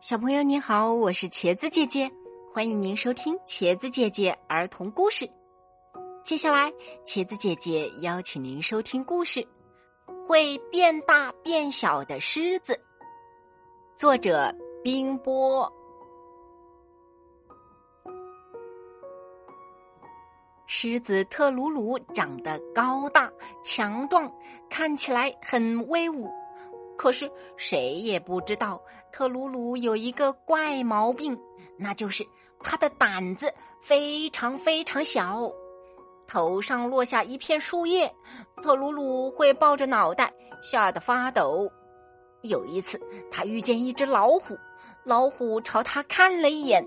小朋友你好，我是茄子姐姐，欢迎您收听茄子姐姐儿童故事。接下来，茄子姐姐邀请您收听故事《会变大变小的狮子》，作者冰波。狮子特鲁鲁长得高大强壮，看起来很威武。可是谁也不知道，特鲁鲁有一个怪毛病，那就是他的胆子非常非常小。头上落下一片树叶，特鲁鲁会抱着脑袋吓得发抖。有一次，他遇见一只老虎，老虎朝他看了一眼，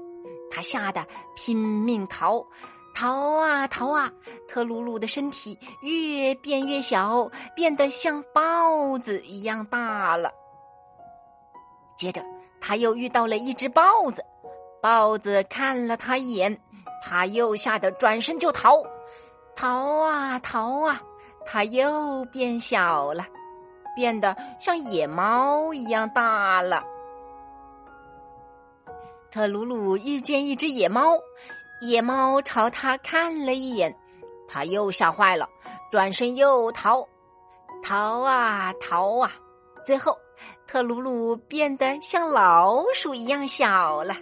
他吓得拼命逃。逃啊逃啊！特鲁鲁的身体越变越小，变得像豹子一样大了。接着，他又遇到了一只豹子，豹子看了他一眼，他又吓得转身就逃。逃啊逃啊！他又变小了，变得像野猫一样大了。特鲁鲁遇见一只野猫。野猫朝他看了一眼，他又吓坏了，转身又逃，逃啊逃啊！最后，特鲁鲁变得像老鼠一样小了。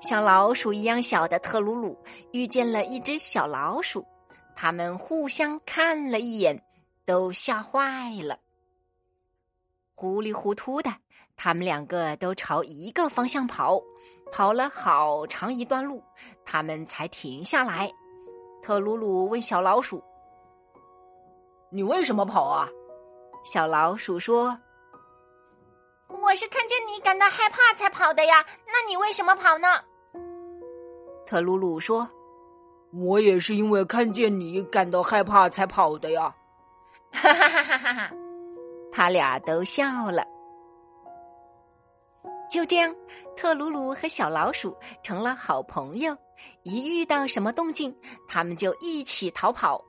像老鼠一样小的特鲁鲁遇见了一只小老鼠，他们互相看了一眼，都吓坏了。糊里糊涂的，他们两个都朝一个方向跑。跑了好长一段路，他们才停下来。特鲁鲁问小老鼠：“你为什么跑啊？”小老鼠说：“我是看见你感到害怕才跑的呀。那你为什么跑呢？”特鲁鲁说：“我也是因为看见你感到害怕才跑的呀。”哈哈哈哈哈哈！他俩都笑了。就这样，特鲁鲁和小老鼠成了好朋友。一遇到什么动静，他们就一起逃跑，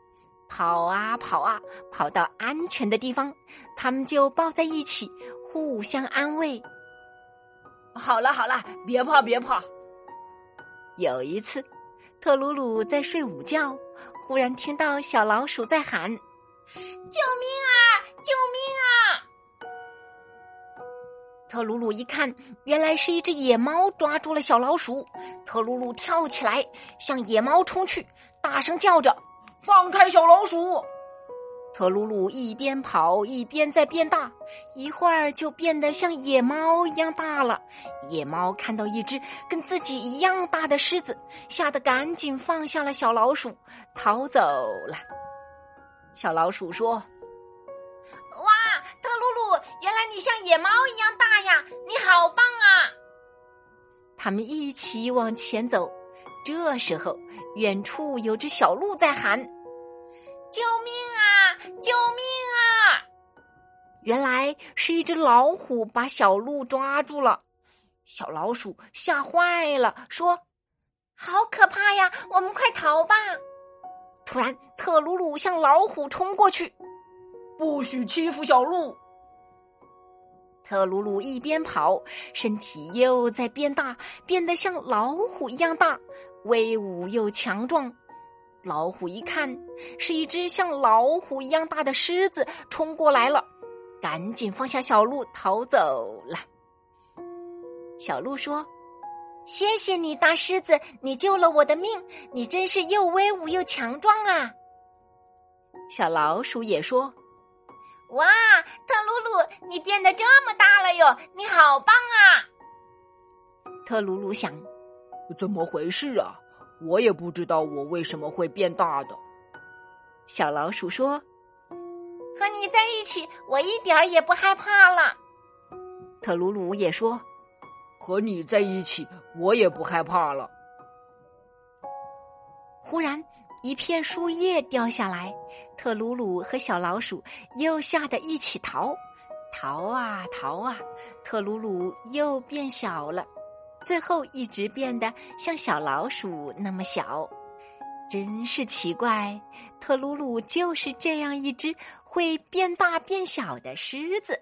跑啊跑啊，跑到安全的地方，他们就抱在一起，互相安慰。好了好了，别怕别怕。有一次，特鲁鲁在睡午觉，忽然听到小老鼠在喊：“救命啊！救命！”特鲁鲁一看，原来是一只野猫抓住了小老鼠。特鲁鲁跳起来，向野猫冲去，大声叫着：“放开小老鼠！”特鲁鲁一边跑一边在变大，一会儿就变得像野猫一样大了。野猫看到一只跟自己一样大的狮子，吓得赶紧放下了小老鼠，逃走了。小老鼠说。你像野猫一样大呀！你好棒啊！他们一起往前走，这时候远处有只小鹿在喊：“救命啊！救命啊！”原来是一只老虎把小鹿抓住了，小老鼠吓坏了，说：“好可怕呀！我们快逃吧！”突然，特鲁鲁向老虎冲过去。不许欺负小鹿！特鲁鲁一边跑，身体又在变大，变得像老虎一样大，威武又强壮。老虎一看是一只像老虎一样大的狮子冲过来了，赶紧放下小鹿逃走了。小鹿说：“谢谢你，大狮子，你救了我的命，你真是又威武又强壮啊！”小老鼠也说。哇，特鲁鲁，你变得这哟！你好棒啊！特鲁鲁想，怎么回事啊？我也不知道我为什么会变大的。小老鼠说：“和你在一起，我一点儿也不害怕了。”特鲁鲁也说：“和你在一起，我也不害怕了。”忽然。一片树叶掉下来，特鲁鲁和小老鼠又吓得一起逃，逃啊逃啊！特鲁鲁又变小了，最后一直变得像小老鼠那么小，真是奇怪。特鲁鲁就是这样一只会变大变小的狮子。